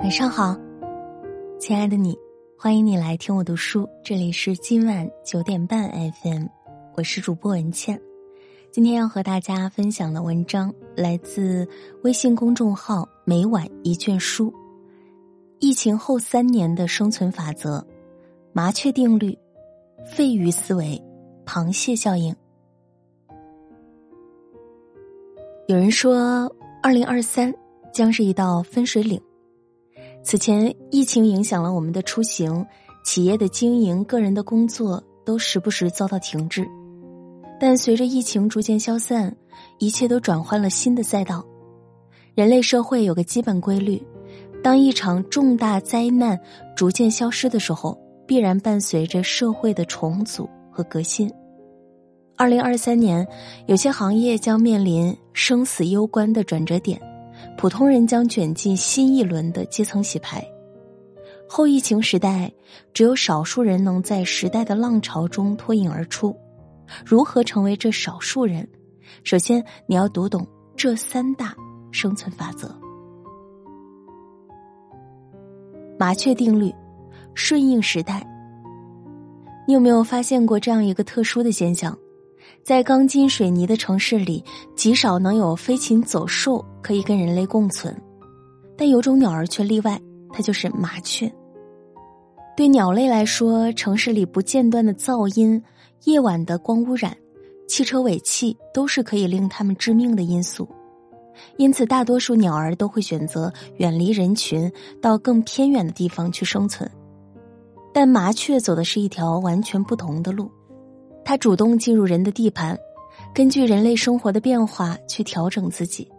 晚上好，亲爱的你，欢迎你来听我读书。这里是今晚九点半 FM，我是主播文倩。今天要和大家分享的文章来自微信公众号“每晚一卷书”。疫情后三年的生存法则：麻雀定律、肺鱼思维、螃蟹效应。有人说，二零二三将是一道分水岭。此前，疫情影响了我们的出行，企业的经营，个人的工作都时不时遭到停滞。但随着疫情逐渐消散，一切都转换了新的赛道。人类社会有个基本规律：当一场重大灾难逐渐消失的时候，必然伴随着社会的重组和革新。二零二三年，有些行业将面临生死攸关的转折点。普通人将卷进新一轮的阶层洗牌。后疫情时代，只有少数人能在时代的浪潮中脱颖而出。如何成为这少数人？首先，你要读懂这三大生存法则：麻雀定律，顺应时代。你有没有发现过这样一个特殊的现象？在钢筋水泥的城市里，极少能有飞禽走兽可以跟人类共存，但有种鸟儿却例外，它就是麻雀。对鸟类来说，城市里不间断的噪音、夜晚的光污染、汽车尾气都是可以令它们致命的因素，因此大多数鸟儿都会选择远离人群，到更偏远的地方去生存。但麻雀走的是一条完全不同的路。它主动进入人的地盘，根据人类生活的变化去调整自己。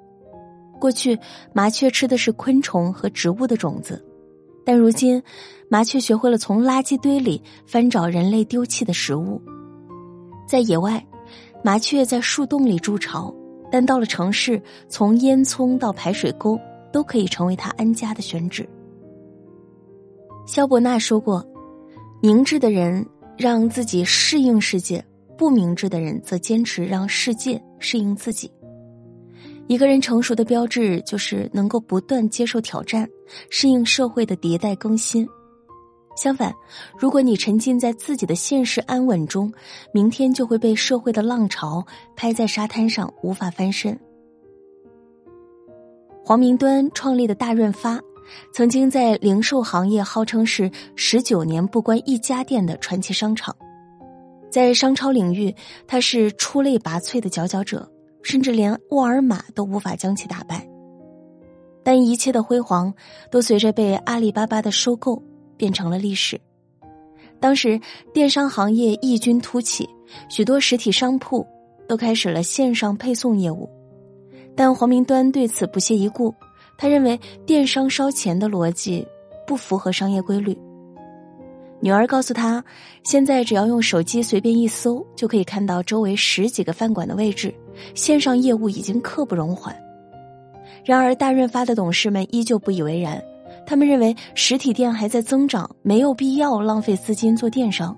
过去，麻雀吃的是昆虫和植物的种子，但如今，麻雀学会了从垃圾堆里翻找人类丢弃的食物。在野外，麻雀在树洞里筑巢，但到了城市，从烟囱到排水沟都可以成为它安家的选址。肖伯纳说过：“明智的人。”让自己适应世界，不明智的人则坚持让世界适应自己。一个人成熟的标志就是能够不断接受挑战，适应社会的迭代更新。相反，如果你沉浸在自己的现实安稳中，明天就会被社会的浪潮拍在沙滩上，无法翻身。黄明端创立的大润发。曾经在零售行业号称是十九年不关一家店的传奇商场，在商超领域，它是出类拔萃的佼佼者，甚至连沃尔玛都无法将其打败。但一切的辉煌都随着被阿里巴巴的收购变成了历史。当时电商行业异军突起，许多实体商铺都开始了线上配送业务，但黄明端对此不屑一顾。他认为电商烧钱的逻辑不符合商业规律。女儿告诉他，现在只要用手机随便一搜，就可以看到周围十几个饭馆的位置，线上业务已经刻不容缓。然而，大润发的董事们依旧不以为然，他们认为实体店还在增长，没有必要浪费资金做电商。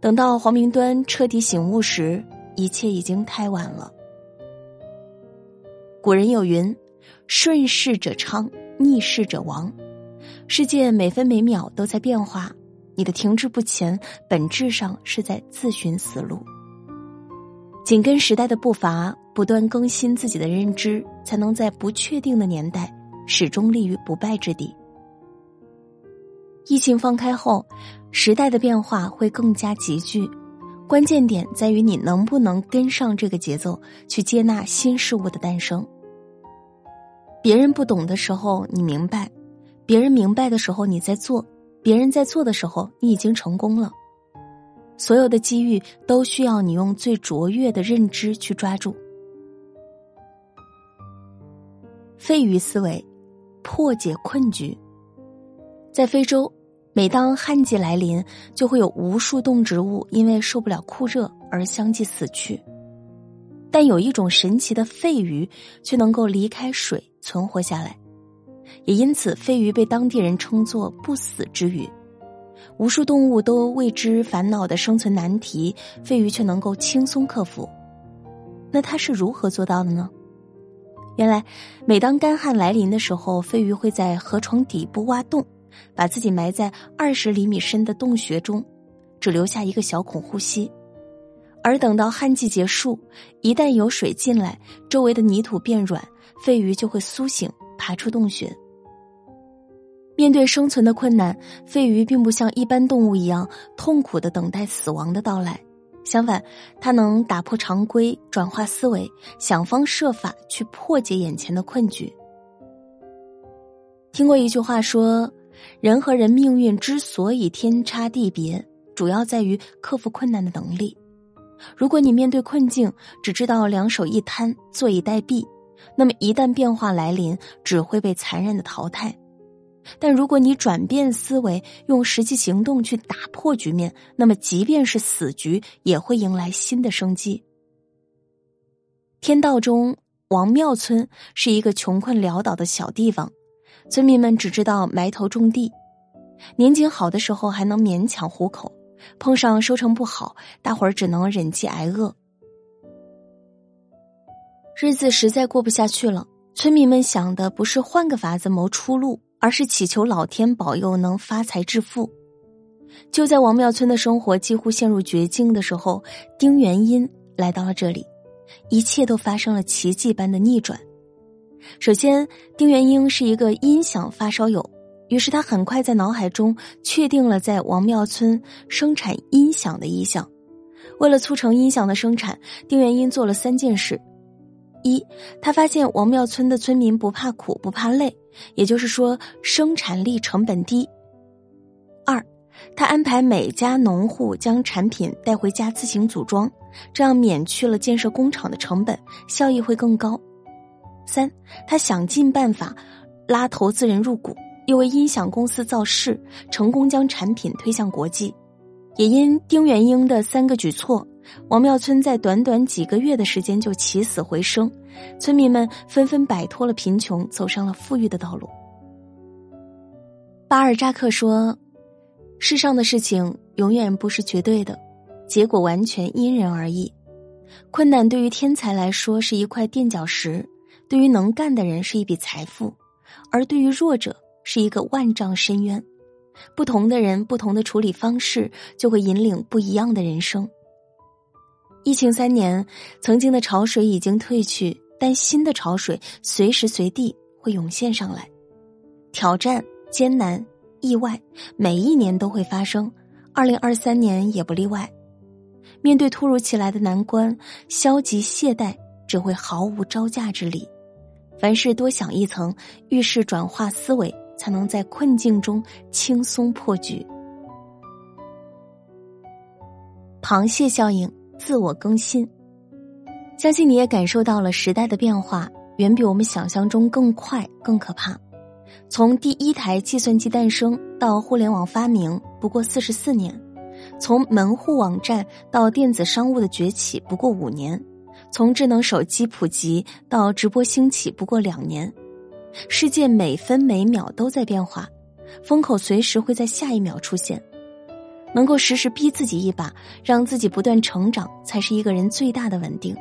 等到黄明端彻底醒悟时，一切已经太晚了。古人有云。顺势者昌，逆势者亡。世界每分每秒都在变化，你的停滞不前，本质上是在自寻死路。紧跟时代的步伐，不断更新自己的认知，才能在不确定的年代始终立于不败之地。疫情放开后，时代的变化会更加急剧，关键点在于你能不能跟上这个节奏，去接纳新事物的诞生。别人不懂的时候，你明白；别人明白的时候，你在做；别人在做的时候，你已经成功了。所有的机遇都需要你用最卓越的认知去抓住。肺鱼思维，破解困局。在非洲，每当旱季来临，就会有无数动植物因为受不了酷热而相继死去。但有一种神奇的肺鱼，却能够离开水存活下来，也因此肺鱼被当地人称作“不死之鱼”。无数动物都为之烦恼的生存难题，肺鱼却能够轻松克服。那它是如何做到的呢？原来，每当干旱来临的时候，飞鱼会在河床底部挖洞，把自己埋在二十厘米深的洞穴中，只留下一个小孔呼吸。而等到旱季结束，一旦有水进来，周围的泥土变软，飞鱼就会苏醒，爬出洞穴。面对生存的困难，飞鱼并不像一般动物一样痛苦的等待死亡的到来，相反，它能打破常规，转化思维，想方设法去破解眼前的困局。听过一句话说，人和人命运之所以天差地别，主要在于克服困难的能力。如果你面对困境只知道两手一摊，坐以待毙，那么一旦变化来临，只会被残忍的淘汰。但如果你转变思维，用实际行动去打破局面，那么即便是死局，也会迎来新的生机。天道中，王庙村是一个穷困潦倒的小地方，村民们只知道埋头种地，年景好的时候还能勉强糊口，碰上收成不好，大伙儿只能忍饥挨饿。日子实在过不下去了，村民们想的不是换个法子谋出路。而是祈求老天保佑能发财致富。就在王庙村的生活几乎陷入绝境的时候，丁元英来到了这里，一切都发生了奇迹般的逆转。首先，丁元英是一个音响发烧友，于是他很快在脑海中确定了在王庙村生产音响的意向。为了促成音响的生产，丁元英做了三件事。一，他发现王庙村的村民不怕苦不怕累，也就是说生产力成本低。二，他安排每家农户将产品带回家自行组装，这样免去了建设工厂的成本，效益会更高。三，他想尽办法拉投资人入股，又为音响公司造势，成功将产品推向国际。也因丁元英的三个举措。王庙村在短短几个月的时间就起死回生，村民们纷纷摆脱了贫穷，走上了富裕的道路。巴尔扎克说：“世上的事情永远不是绝对的，结果完全因人而异。困难对于天才来说是一块垫脚石，对于能干的人是一笔财富，而对于弱者是一个万丈深渊。不同的人，不同的处理方式，就会引领不一样的人生。”疫情三年，曾经的潮水已经退去，但新的潮水随时随地会涌现上来。挑战、艰难、意外，每一年都会发生，二零二三年也不例外。面对突如其来的难关，消极懈怠只会毫无招架之力。凡事多想一层，遇事转化思维，才能在困境中轻松破局。螃蟹效应。自我更新，相信你也感受到了时代的变化，远比我们想象中更快、更可怕。从第一台计算机诞生到互联网发明，不过四十四年；从门户网站到电子商务的崛起，不过五年；从智能手机普及到直播兴起，不过两年。世界每分每秒都在变化，风口随时会在下一秒出现。能够时时逼自己一把，让自己不断成长，才是一个人最大的稳定。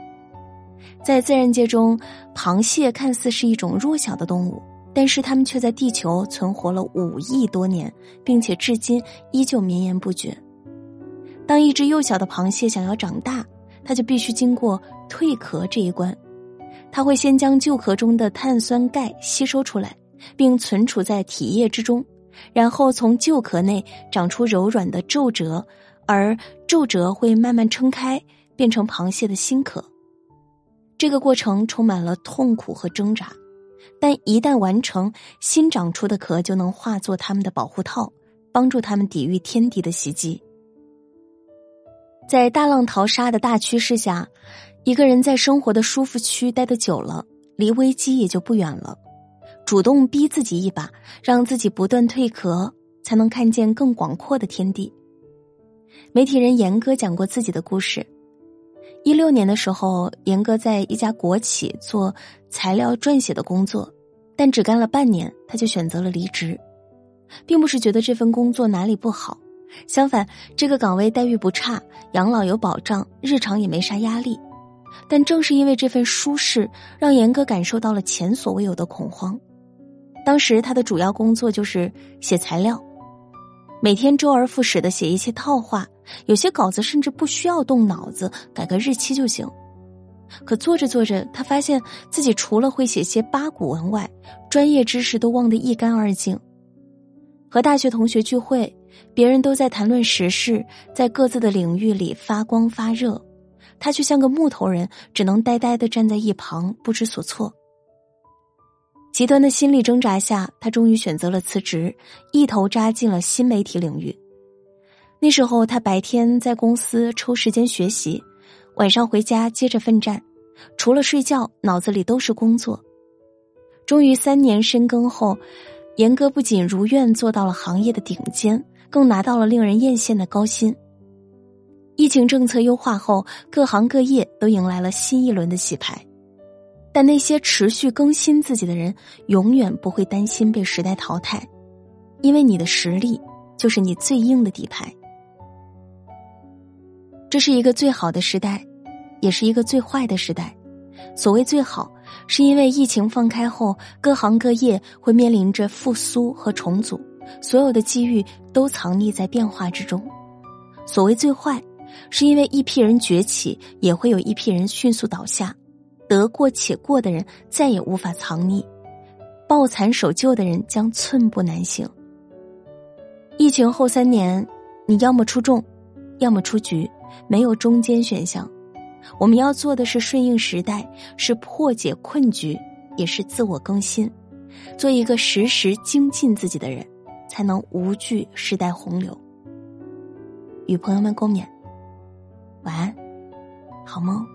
在自然界中，螃蟹看似是一种弱小的动物，但是它们却在地球存活了五亿多年，并且至今依旧绵延不绝。当一只幼小的螃蟹想要长大，它就必须经过蜕壳这一关。它会先将旧壳中的碳酸钙吸收出来，并存储在体液之中。然后从旧壳内长出柔软的皱褶，而皱褶会慢慢撑开，变成螃蟹的新壳。这个过程充满了痛苦和挣扎，但一旦完成，新长出的壳就能化作它们的保护套，帮助它们抵御天敌的袭击。在大浪淘沙的大趋势下，一个人在生活的舒服区待得久了，离危机也就不远了。主动逼自己一把，让自己不断蜕壳，才能看见更广阔的天地。媒体人严哥讲过自己的故事：一六年的时候，严哥在一家国企做材料撰写的工作，但只干了半年，他就选择了离职，并不是觉得这份工作哪里不好，相反，这个岗位待遇不差，养老有保障，日常也没啥压力。但正是因为这份舒适，让严哥感受到了前所未有的恐慌。当时他的主要工作就是写材料，每天周而复始的写一些套话，有些稿子甚至不需要动脑子，改个日期就行。可做着做着，他发现自己除了会写些八股文外，专业知识都忘得一干二净。和大学同学聚会，别人都在谈论时事，在各自的领域里发光发热。他却像个木头人，只能呆呆的站在一旁，不知所措。极端的心理挣扎下，他终于选择了辞职，一头扎进了新媒体领域。那时候，他白天在公司抽时间学习，晚上回家接着奋战，除了睡觉，脑子里都是工作。终于三年深耕后，严哥不仅如愿做到了行业的顶尖，更拿到了令人艳羡的高薪。疫情政策优化后，各行各业都迎来了新一轮的洗牌，但那些持续更新自己的人，永远不会担心被时代淘汰，因为你的实力就是你最硬的底牌。这是一个最好的时代，也是一个最坏的时代。所谓最好，是因为疫情放开后，各行各业会面临着复苏和重组，所有的机遇都藏匿在变化之中。所谓最坏。是因为一批人崛起，也会有一批人迅速倒下，得过且过的人再也无法藏匿，抱残守旧的人将寸步难行。疫情后三年，你要么出众，要么出局，没有中间选项。我们要做的是顺应时代，是破解困局，也是自我更新，做一个时时精进自己的人，才能无惧时代洪流。与朋友们共勉。晚安，好梦。